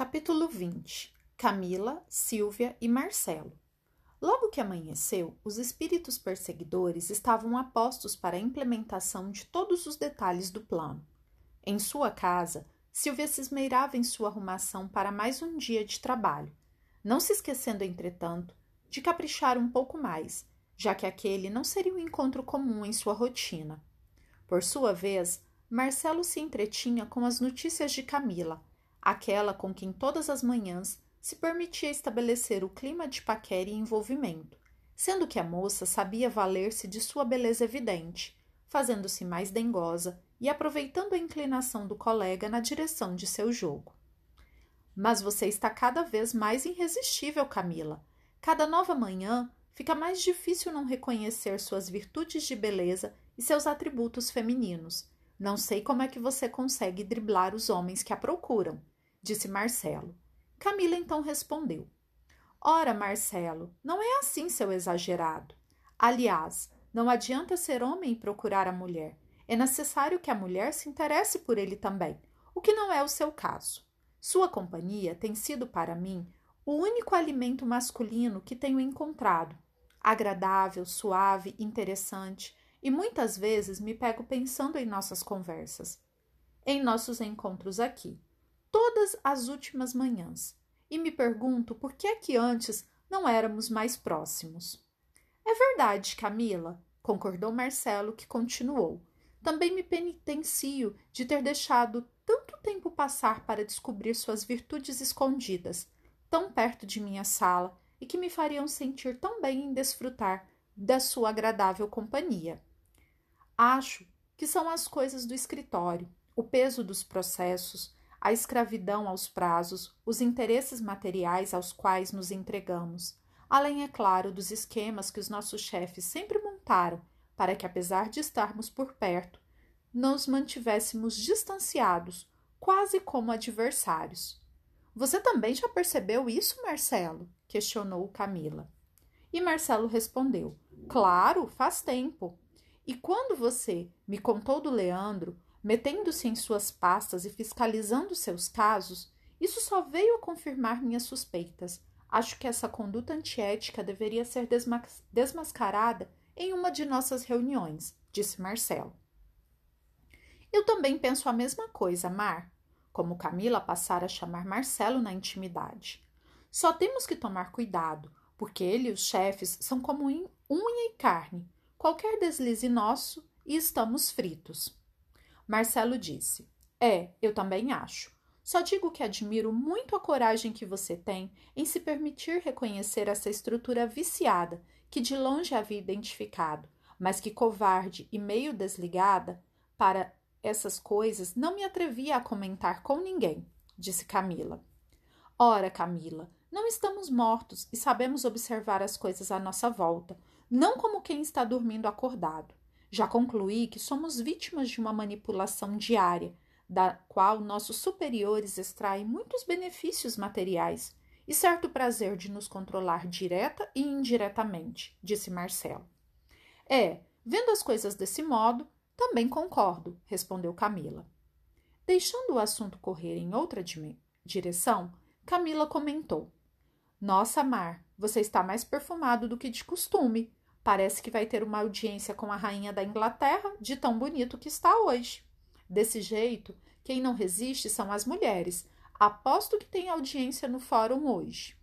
Capítulo 20 Camila, Silvia e Marcelo. Logo que amanheceu, os espíritos perseguidores estavam apostos para a implementação de todos os detalhes do plano. Em sua casa, Silvia se esmeirava em sua arrumação para mais um dia de trabalho, não se esquecendo, entretanto, de caprichar um pouco mais, já que aquele não seria um encontro comum em sua rotina. Por sua vez, Marcelo se entretinha com as notícias de Camila aquela com quem todas as manhãs se permitia estabelecer o clima de paquera e envolvimento, sendo que a moça sabia valer-se de sua beleza evidente, fazendo-se mais dengosa e aproveitando a inclinação do colega na direção de seu jogo. Mas você está cada vez mais irresistível, Camila. Cada nova manhã fica mais difícil não reconhecer suas virtudes de beleza e seus atributos femininos. Não sei como é que você consegue driblar os homens que a procuram disse Marcelo. Camila então respondeu: Ora, Marcelo, não é assim, seu exagerado. Aliás, não adianta ser homem e procurar a mulher. É necessário que a mulher se interesse por ele também, o que não é o seu caso. Sua companhia tem sido para mim o único alimento masculino que tenho encontrado. Agradável, suave, interessante, e muitas vezes me pego pensando em nossas conversas, em nossos encontros aqui todas as últimas manhãs e me pergunto por que é que antes não éramos mais próximos. É verdade, Camila, concordou Marcelo, que continuou. Também me penitencio de ter deixado tanto tempo passar para descobrir suas virtudes escondidas, tão perto de minha sala, e que me fariam sentir tão bem em desfrutar da sua agradável companhia. Acho que são as coisas do escritório, o peso dos processos, a escravidão aos prazos, os interesses materiais aos quais nos entregamos, além, é claro, dos esquemas que os nossos chefes sempre montaram para que, apesar de estarmos por perto, nos mantivéssemos distanciados, quase como adversários. Você também já percebeu isso, Marcelo? questionou Camila. E Marcelo respondeu: Claro, faz tempo. E quando você me contou do Leandro, Metendo-se em suas pastas e fiscalizando seus casos, isso só veio a confirmar minhas suspeitas. Acho que essa conduta antiética deveria ser desmas desmascarada em uma de nossas reuniões, disse Marcelo. Eu também penso a mesma coisa, Mar, como Camila passara a chamar Marcelo na intimidade. Só temos que tomar cuidado, porque ele e os chefes são como unha e carne. Qualquer deslize nosso e estamos fritos. Marcelo disse: É, eu também acho. Só digo que admiro muito a coragem que você tem em se permitir reconhecer essa estrutura viciada que de longe havia identificado, mas que covarde e meio desligada para essas coisas não me atrevia a comentar com ninguém, disse Camila. Ora, Camila, não estamos mortos e sabemos observar as coisas à nossa volta, não como quem está dormindo acordado. Já concluí que somos vítimas de uma manipulação diária, da qual nossos superiores extraem muitos benefícios materiais e certo prazer de nos controlar direta e indiretamente, disse Marcelo. É, vendo as coisas desse modo, também concordo, respondeu Camila. Deixando o assunto correr em outra direção, Camila comentou: Nossa, Mar, você está mais perfumado do que de costume. Parece que vai ter uma audiência com a rainha da Inglaterra, de tão bonito que está hoje. Desse jeito, quem não resiste são as mulheres. Aposto que tem audiência no fórum hoje.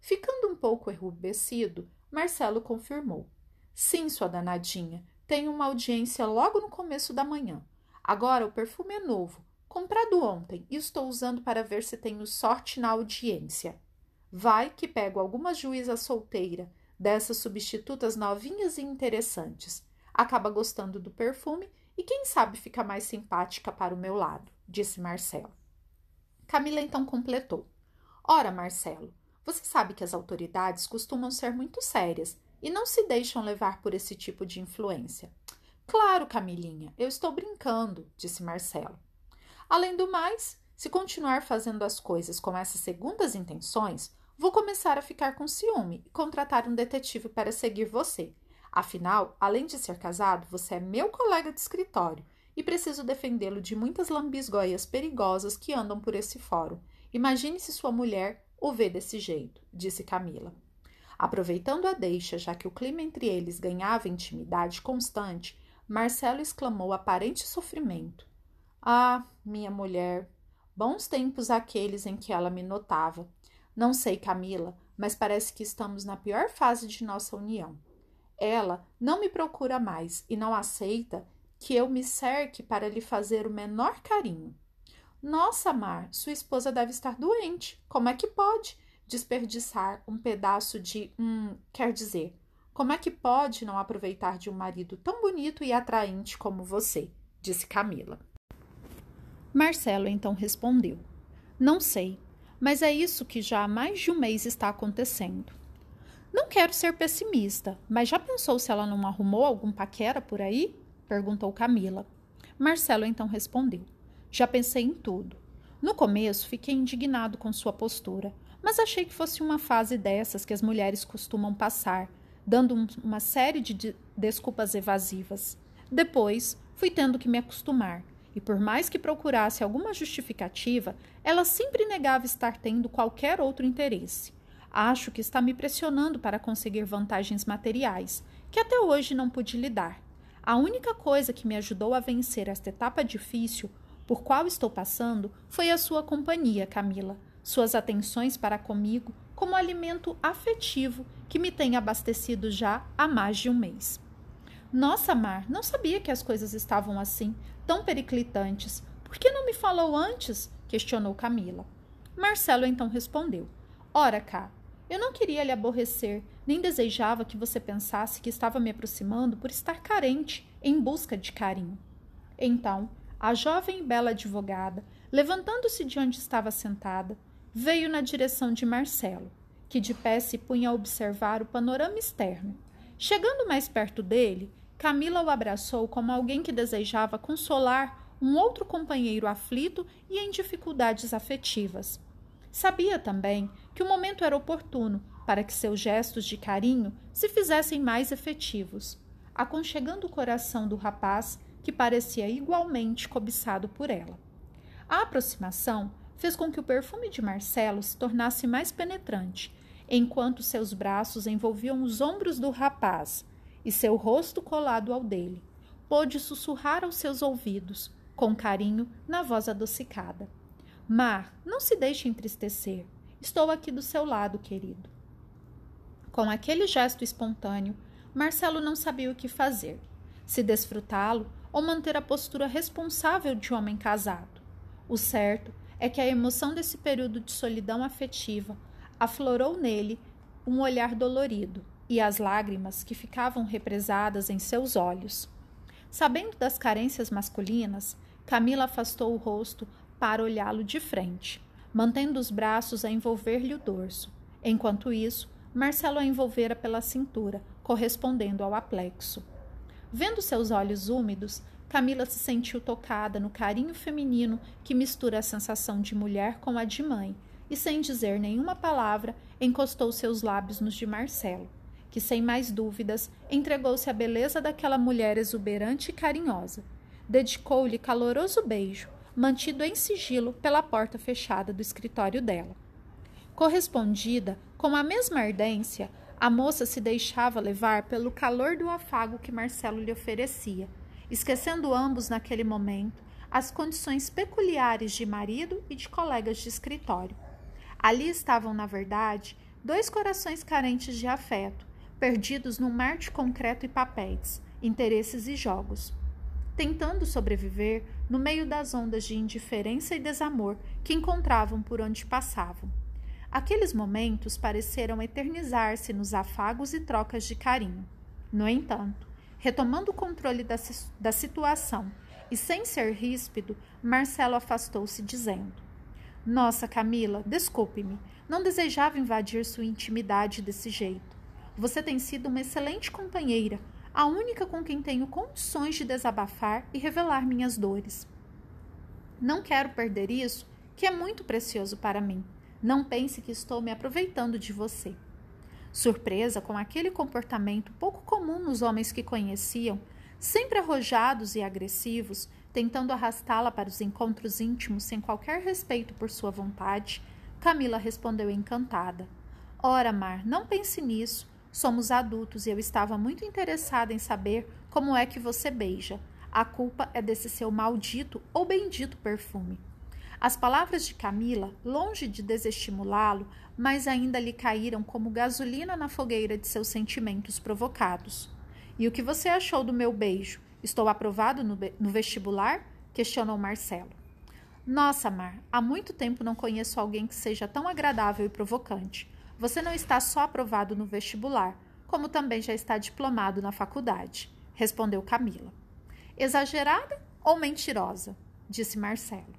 Ficando um pouco errubescido, Marcelo confirmou. Sim, sua danadinha, tenho uma audiência logo no começo da manhã. Agora o perfume é novo, comprado ontem, e estou usando para ver se tenho sorte na audiência. Vai que pego alguma juíza solteira dessas substitutas novinhas e interessantes. Acaba gostando do perfume e quem sabe fica mais simpática para o meu lado, disse Marcelo. Camila então completou: Ora, Marcelo, você sabe que as autoridades costumam ser muito sérias e não se deixam levar por esse tipo de influência. Claro, Camilinha, eu estou brincando, disse Marcelo. Além do mais, se continuar fazendo as coisas com essas segundas intenções, Vou começar a ficar com ciúme e contratar um detetive para seguir você. Afinal, além de ser casado, você é meu colega de escritório e preciso defendê-lo de muitas lambisgoias perigosas que andam por esse fórum Imagine se sua mulher o vê desse jeito, disse Camila. Aproveitando a deixa, já que o clima entre eles ganhava intimidade constante, Marcelo exclamou aparente sofrimento. Ah, minha mulher, bons tempos aqueles em que ela me notava. Não sei, Camila, mas parece que estamos na pior fase de nossa união. Ela não me procura mais e não aceita que eu me cerque para lhe fazer o menor carinho. Nossa, Mar, sua esposa deve estar doente. Como é que pode desperdiçar um pedaço de. Hum, quer dizer, como é que pode não aproveitar de um marido tão bonito e atraente como você? disse Camila. Marcelo então respondeu: Não sei, mas é isso que já há mais de um mês está acontecendo. Não quero ser pessimista, mas já pensou se ela não arrumou algum paquera por aí? perguntou Camila. Marcelo então respondeu: Já pensei em tudo. No começo fiquei indignado com sua postura, mas achei que fosse uma fase dessas que as mulheres costumam passar, dando um, uma série de, de desculpas evasivas. Depois fui tendo que me acostumar, e por mais que procurasse alguma justificativa, ela sempre negava estar tendo qualquer outro interesse. Acho que está me pressionando para conseguir vantagens materiais, que até hoje não pude lhe dar. A única coisa que me ajudou a vencer esta etapa difícil por qual estou passando foi a sua companhia, Camila, suas atenções para comigo como alimento afetivo que me tem abastecido já há mais de um mês. Nossa, Mar, não sabia que as coisas estavam assim, tão periclitantes. Por que não me falou antes? questionou Camila. Marcelo então respondeu: Ora cá, eu não queria lhe aborrecer, nem desejava que você pensasse que estava me aproximando por estar carente, em busca de carinho. Então, a jovem e bela advogada, levantando-se de onde estava sentada, veio na direção de Marcelo, que de pé se punha a observar o panorama externo. Chegando mais perto dele, Camila o abraçou como alguém que desejava consolar um outro companheiro aflito e em dificuldades afetivas. Sabia também que o momento era oportuno para que seus gestos de carinho se fizessem mais efetivos, aconchegando o coração do rapaz que parecia igualmente cobiçado por ela. A aproximação fez com que o perfume de Marcelo se tornasse mais penetrante, enquanto seus braços envolviam os ombros do rapaz e seu rosto colado ao dele. Pôde sussurrar aos seus ouvidos, com carinho, na voz adocicada. Mar, não se deixe entristecer. Estou aqui do seu lado, querido. Com aquele gesto espontâneo, Marcelo não sabia o que fazer: se desfrutá-lo ou manter a postura responsável de homem casado. O certo é que a emoção desse período de solidão afetiva aflorou nele um olhar dolorido e as lágrimas que ficavam represadas em seus olhos. Sabendo das carências masculinas, Camila afastou o rosto para olhá-lo de frente, mantendo os braços a envolver-lhe o dorso. Enquanto isso, Marcelo a envolvera pela cintura, correspondendo ao aplexo. Vendo seus olhos úmidos, Camila se sentiu tocada no carinho feminino que mistura a sensação de mulher com a de mãe, e sem dizer nenhuma palavra, encostou seus lábios nos de Marcelo, que sem mais dúvidas entregou-se à beleza daquela mulher exuberante e carinhosa. Dedicou-lhe caloroso beijo, mantido em sigilo pela porta fechada do escritório dela. Correspondida com a mesma ardência, a moça se deixava levar pelo calor do afago que Marcelo lhe oferecia, esquecendo ambos naquele momento as condições peculiares de marido e de colegas de escritório. Ali estavam, na verdade, dois corações carentes de afeto, perdidos num mar de concreto e papéis, interesses e jogos tentando sobreviver no meio das ondas de indiferença e desamor que encontravam por onde passavam. Aqueles momentos pareceram eternizar-se nos afagos e trocas de carinho. No entanto, retomando o controle da, da situação e sem ser ríspido, Marcelo afastou-se, dizendo: Nossa, Camila, desculpe-me, não desejava invadir sua intimidade desse jeito. Você tem sido uma excelente companheira, a única com quem tenho condições de desabafar e revelar minhas dores. Não quero perder isso, que é muito precioso para mim. Não pense que estou me aproveitando de você. Surpresa com aquele comportamento pouco comum nos homens que conheciam, sempre arrojados e agressivos, Tentando arrastá-la para os encontros íntimos sem qualquer respeito por sua vontade, Camila respondeu encantada: Ora, Mar, não pense nisso. Somos adultos e eu estava muito interessada em saber como é que você beija. A culpa é desse seu maldito ou bendito perfume. As palavras de Camila, longe de desestimulá-lo, mas ainda lhe caíram como gasolina na fogueira de seus sentimentos provocados. E o que você achou do meu beijo? Estou aprovado no, no vestibular? questionou Marcelo. Nossa, Mar, há muito tempo não conheço alguém que seja tão agradável e provocante. Você não está só aprovado no vestibular, como também já está diplomado na faculdade, respondeu Camila. Exagerada ou mentirosa? disse Marcelo.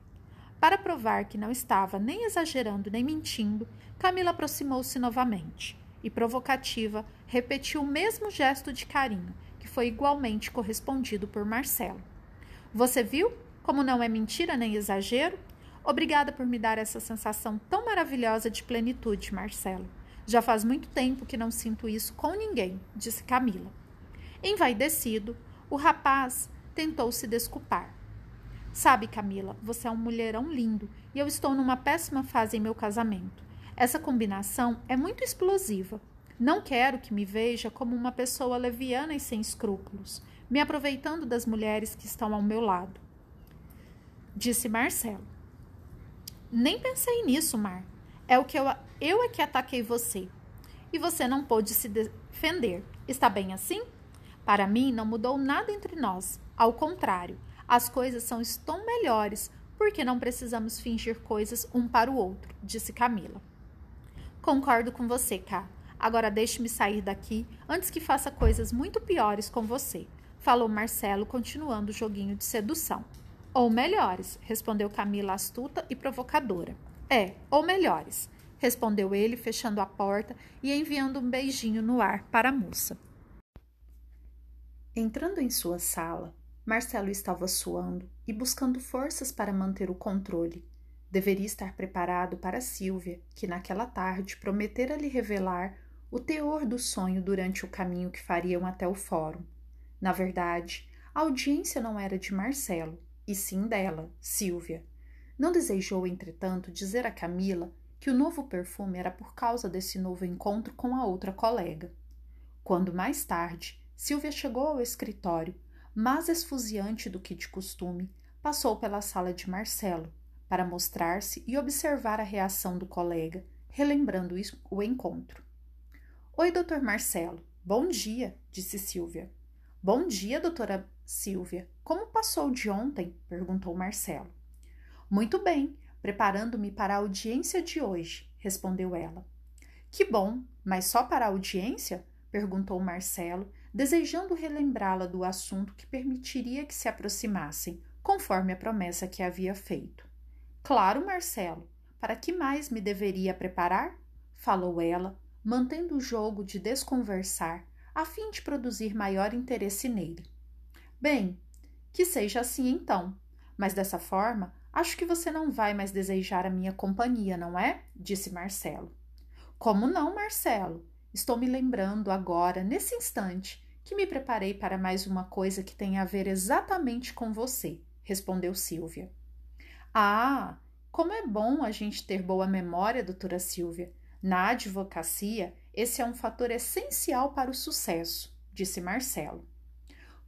Para provar que não estava nem exagerando nem mentindo, Camila aproximou-se novamente e, provocativa, repetiu o mesmo gesto de carinho, que foi igualmente correspondido por Marcelo. Você viu como não é mentira nem exagero? Obrigada por me dar essa sensação tão maravilhosa de plenitude, Marcelo. Já faz muito tempo que não sinto isso com ninguém, disse Camila. Envaidecido, o rapaz tentou se desculpar. Sabe, Camila, você é um mulherão lindo e eu estou numa péssima fase em meu casamento. Essa combinação é muito explosiva. Não quero que me veja como uma pessoa leviana e sem escrúpulos, me aproveitando das mulheres que estão ao meu lado. Disse Marcelo. Nem pensei nisso, Mar. É o que eu, eu é que ataquei você. E você não pôde se defender. Está bem assim? Para mim, não mudou nada entre nós. Ao contrário, as coisas são estão melhores, porque não precisamos fingir coisas um para o outro, disse Camila. Concordo com você, Cá. Agora deixe-me sair daqui antes que faça coisas muito piores com você, falou Marcelo, continuando o joguinho de sedução. Ou melhores, respondeu Camila astuta e provocadora. É, ou melhores, respondeu ele, fechando a porta e enviando um beijinho no ar para a moça. Entrando em sua sala, Marcelo estava suando e buscando forças para manter o controle. Deveria estar preparado para Silvia, que naquela tarde prometera lhe revelar o teor do sonho durante o caminho que fariam até o fórum. Na verdade, a audiência não era de Marcelo, e sim dela, Silvia. Não desejou, entretanto, dizer a Camila que o novo perfume era por causa desse novo encontro com a outra colega. Quando mais tarde Silvia chegou ao escritório, mais esfuziante do que de costume, passou pela sala de Marcelo para mostrar-se e observar a reação do colega, relembrando o encontro. Oi, doutor Marcelo. Bom dia, disse Silvia. Bom dia, doutora Silvia. Como passou de ontem? perguntou Marcelo. Muito bem, preparando-me para a audiência de hoje, respondeu ela. Que bom, mas só para a audiência? perguntou Marcelo, desejando relembrá-la do assunto que permitiria que se aproximassem, conforme a promessa que havia feito. Claro, Marcelo, para que mais me deveria preparar? falou ela, mantendo o jogo de desconversar, a fim de produzir maior interesse nele. Bem, que seja assim então, mas dessa forma acho que você não vai mais desejar a minha companhia, não é? disse Marcelo. Como não, Marcelo? Estou me lembrando agora, nesse instante, que me preparei para mais uma coisa que tem a ver exatamente com você, respondeu Silvia. Ah, como é bom a gente ter boa memória, doutora Silvia. Na advocacia, esse é um fator essencial para o sucesso, disse Marcelo.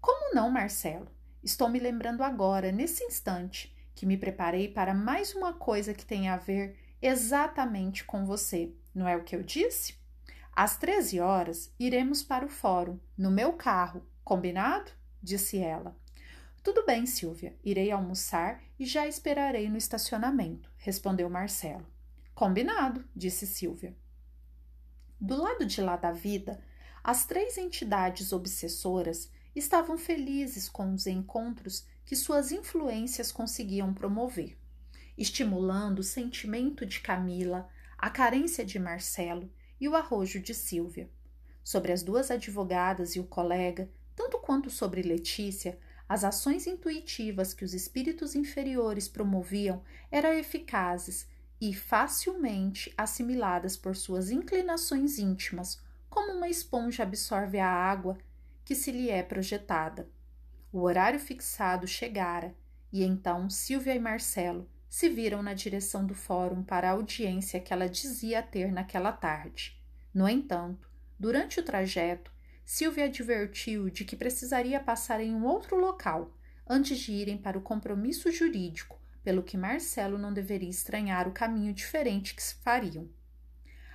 Como não, Marcelo? Estou me lembrando agora, nesse instante, que me preparei para mais uma coisa que tem a ver exatamente com você. Não é o que eu disse? Às 13 horas, iremos para o fórum, no meu carro, combinado? disse ela. Tudo bem, Silvia, irei almoçar e já esperarei no estacionamento, respondeu Marcelo. Combinado, disse Silvia. Do lado de lá da vida, as três entidades obsessoras estavam felizes com os encontros que suas influências conseguiam promover, estimulando o sentimento de Camila, a carência de Marcelo e o arrojo de Silvia. Sobre as duas advogadas e o colega, tanto quanto sobre Letícia, as ações intuitivas que os espíritos inferiores promoviam eram eficazes e facilmente assimiladas por suas inclinações íntimas, como uma esponja absorve a água que se lhe é projetada. O horário fixado chegara E então Silvia e Marcelo se viram na direção do fórum para a audiência que ela dizia ter naquela tarde. No entanto, durante o trajeto, Silvia advertiu de que precisaria passar em um outro local antes de irem para o compromisso jurídico, pelo que Marcelo não deveria estranhar o caminho diferente que se fariam.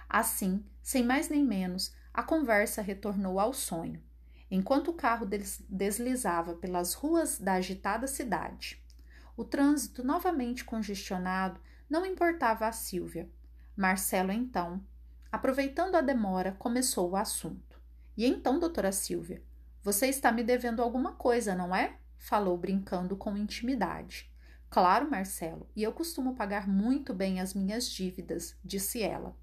Assim, sem mais nem menos, a conversa retornou ao sonho, enquanto o carro deslizava pelas ruas da agitada cidade. O trânsito novamente congestionado não importava a Silvia. Marcelo, então, aproveitando a demora, começou o assunto. E então, doutora Silvia, você está me devendo alguma coisa, não é? Falou brincando com intimidade. Claro, Marcelo, e eu costumo pagar muito bem as minhas dívidas, disse ela.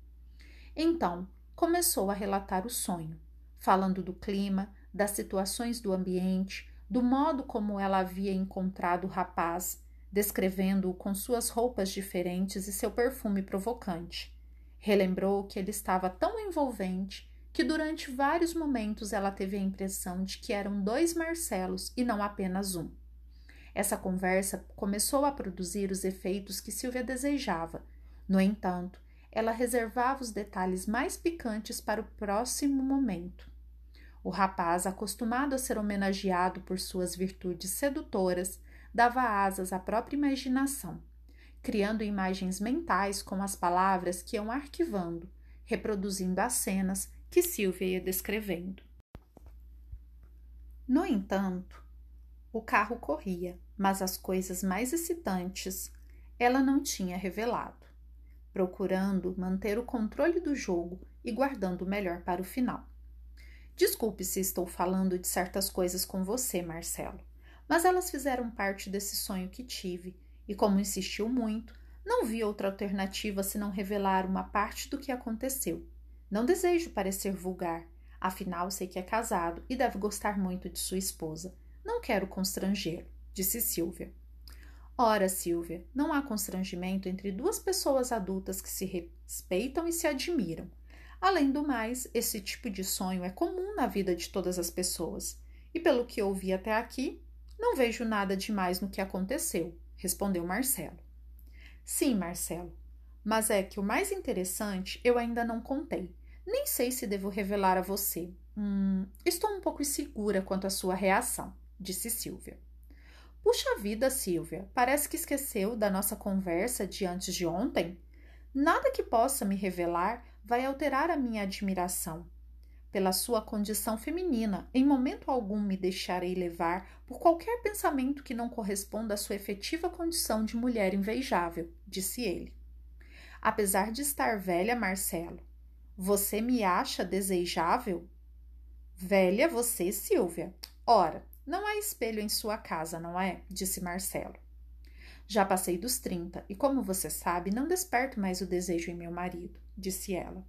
Então, começou a relatar o sonho, falando do clima, das situações do ambiente, do modo como ela havia encontrado o rapaz descrevendo-o com suas roupas diferentes e seu perfume provocante. Relembrou que ele estava tão envolvente que durante vários momentos ela teve a impressão de que eram dois Marcelos e não apenas um. Essa conversa começou a produzir os efeitos que Silvia desejava. No entanto, ela reservava os detalhes mais picantes para o próximo momento. O rapaz, acostumado a ser homenageado por suas virtudes sedutoras, dava asas à própria imaginação, criando imagens mentais com as palavras que iam arquivando, reproduzindo as cenas que Silvia ia descrevendo. No entanto, o carro corria, mas as coisas mais excitantes ela não tinha revelado, procurando manter o controle do jogo e guardando o melhor para o final. Desculpe se estou falando de certas coisas com você, Marcelo, mas elas fizeram parte desse sonho que tive, e como insistiu muito, não vi outra alternativa senão revelar uma parte do que aconteceu. Não desejo parecer vulgar, afinal sei que é casado e deve gostar muito de sua esposa. Não quero constrangê-lo, disse Silvia. Ora, Silvia, não há constrangimento entre duas pessoas adultas que se respeitam e se admiram. Além do mais, esse tipo de sonho é comum na vida de todas as pessoas. E pelo que ouvi até aqui, não vejo nada demais no que aconteceu, respondeu Marcelo. Sim, Marcelo, mas é que o mais interessante eu ainda não contei. Nem sei se devo revelar a você. Hum, estou um pouco insegura quanto à sua reação, disse Silvia. Puxa vida, Silvia, parece que esqueceu da nossa conversa de antes de ontem. Nada que possa me revelar vai alterar a minha admiração pela sua condição feminina. Em momento algum me deixarei levar por qualquer pensamento que não corresponda à sua efetiva condição de mulher invejável, disse ele. Apesar de estar velha, Marcelo, você me acha desejável? Velha você, Silvia. Ora, não há espelho em sua casa, não é? disse Marcelo. Já passei dos trinta e, como você sabe, não desperto mais o desejo em meu marido, disse ela.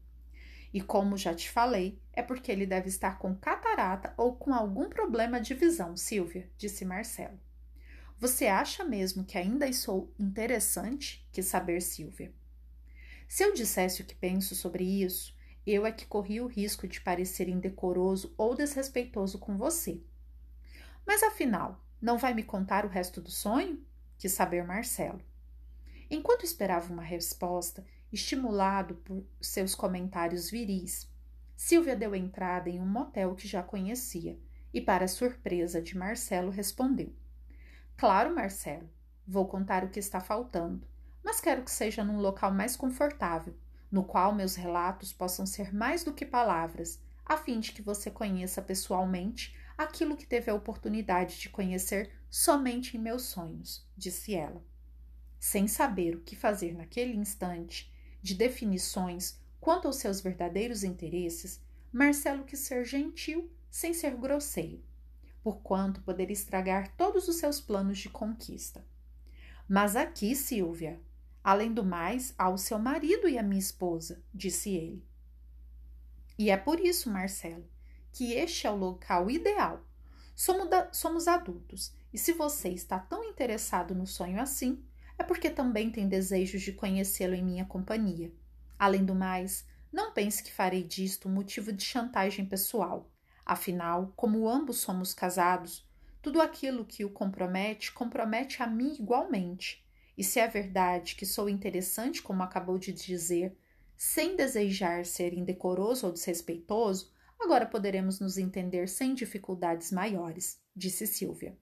E como já te falei, é porque ele deve estar com catarata ou com algum problema de visão, Silvia, disse Marcelo. Você acha mesmo que ainda sou interessante? Que saber, Silvia. Se eu dissesse o que penso sobre isso, eu é que corri o risco de parecer indecoroso ou desrespeitoso com você. Mas afinal, não vai me contar o resto do sonho? Quis saber Marcelo. Enquanto esperava uma resposta, estimulado por seus comentários viris. Silvia deu entrada em um motel que já conhecia e, para surpresa de Marcelo, respondeu: Claro, Marcelo, vou contar o que está faltando, mas quero que seja num local mais confortável, no qual meus relatos possam ser mais do que palavras, a fim de que você conheça pessoalmente aquilo que teve a oportunidade de conhecer somente em meus sonhos, disse ela. Sem saber o que fazer naquele instante, de definições quanto aos seus verdadeiros interesses, Marcelo quis ser gentil sem ser grosseiro, porquanto poderia estragar todos os seus planos de conquista. Mas aqui, Silvia, além do mais, há o seu marido e a minha esposa, disse ele. E é por isso, Marcelo, que este é o local ideal. Somos, da, somos adultos, e se você está tão interessado no sonho assim, é porque também tem desejos de conhecê-lo em minha companhia. Além do mais, não pense que farei disto um motivo de chantagem pessoal. Afinal, como ambos somos casados, Tudo aquilo que o compromete, compromete a mim igualmente. E se é verdade que sou interessante, como acabou de dizer, sem desejar ser indecoroso ou desrespeitoso, agora poderemos nos entender sem dificuldades maiores, disse Silvia.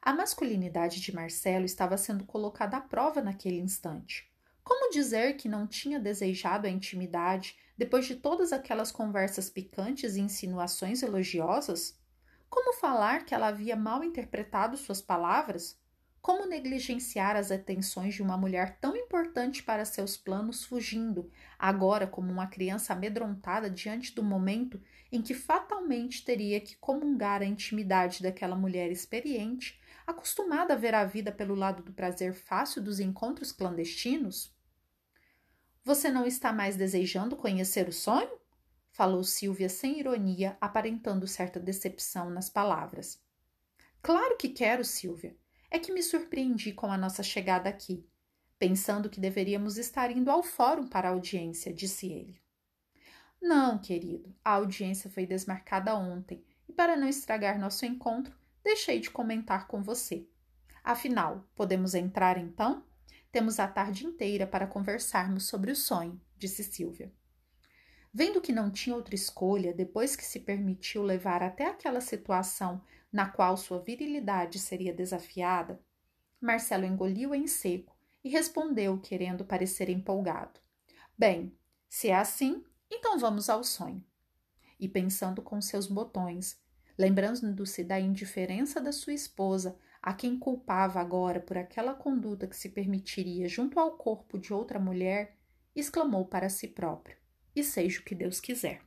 A masculinidade de Marcelo estava sendo colocada à prova naquele instante. Como dizer que não tinha desejado a intimidade depois de todas aquelas conversas picantes e insinuações elogiosas? Como falar que ela havia mal interpretado suas palavras? Como negligenciar as atenções de uma mulher tão importante para seus planos, fugindo, agora como uma criança amedrontada diante do momento em que fatalmente teria que comungar a intimidade daquela mulher experiente, acostumada a ver a vida pelo lado do prazer fácil dos encontros clandestinos? Você não está mais desejando conhecer o sonho? Falou Silvia sem ironia, aparentando certa decepção nas palavras. Claro que quero, Silvia. É que me surpreendi com a nossa chegada aqui, pensando que deveríamos estar indo ao fórum para a audiência, disse ele. Não, querido, a audiência foi desmarcada ontem e, para não estragar nosso encontro, deixei de comentar com você. Afinal, podemos entrar então? Temos a tarde inteira para conversarmos sobre o sonho, disse Silvia. Vendo que não tinha outra escolha depois que se permitiu levar até aquela situação na qual sua virilidade seria desafiada, Marcelo engoliu em seco e respondeu, querendo parecer empolgado: Bem, se é assim, então vamos ao sonho. E pensando com seus botões, lembrando-se da indiferença da sua esposa, a quem culpava agora por aquela conduta que se permitiria junto ao corpo de outra mulher, exclamou para si próprio: E seja o que Deus quiser.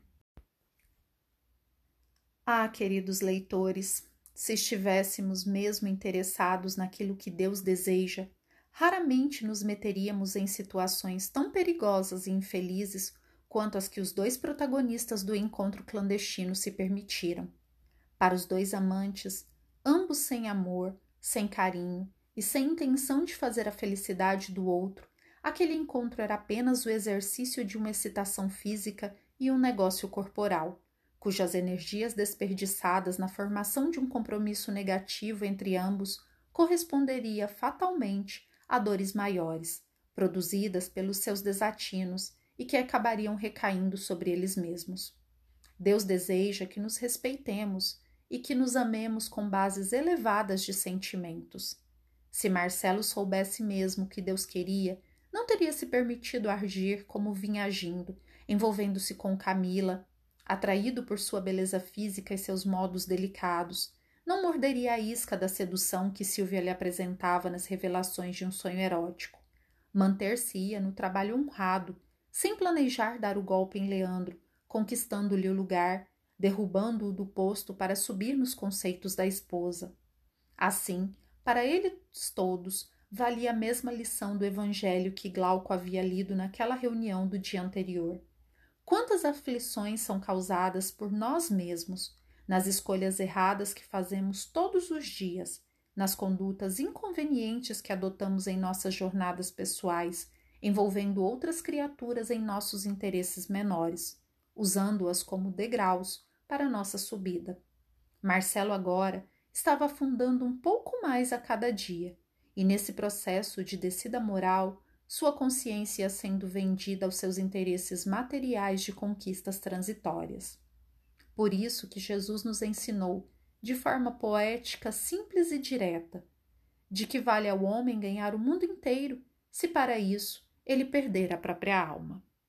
Ah, queridos leitores, se estivéssemos mesmo interessados naquilo que Deus deseja, raramente nos meteríamos em situações tão perigosas e infelizes quanto as que os dois protagonistas do encontro clandestino se permitiram. Para os dois amantes, ambos sem amor, sem carinho e sem intenção de fazer a felicidade do outro, aquele encontro era apenas o exercício de uma excitação física e um negócio corporal cujas energias desperdiçadas na formação de um compromisso negativo entre ambos corresponderia fatalmente a dores maiores, produzidas pelos seus desatinos e que acabariam recaindo sobre eles mesmos. Deus deseja que nos respeitemos e que nos amemos com bases elevadas de sentimentos. Se Marcelo soubesse mesmo o que Deus queria, não teria se permitido agir como vinha agindo, envolvendo-se com Camila, atraído por sua beleza física e seus modos delicados, não morderia a isca da sedução que Silvia lhe apresentava nas revelações de um sonho erótico. Manter-se-ia no trabalho honrado, sem planejar dar o golpe em Leandro, conquistando-lhe o lugar, derrubando-o do posto para subir nos conceitos da esposa. Assim, para eles todos, valia a mesma lição do evangelho que Glauco havia lido naquela reunião do dia anterior. Quantas aflições são causadas por nós mesmos, nas escolhas erradas que fazemos todos os dias, nas condutas inconvenientes que adotamos em nossas jornadas pessoais, envolvendo outras criaturas em nossos interesses menores, usando-as como degraus para nossa subida. Marcelo agora estava afundando um pouco mais a cada dia, e nesse processo de descida moral sua consciência sendo vendida aos seus interesses materiais de conquistas transitórias. Por isso que Jesus nos ensinou, de forma poética, simples e direta, de que vale ao homem ganhar o mundo inteiro, se para isso ele perder a própria alma.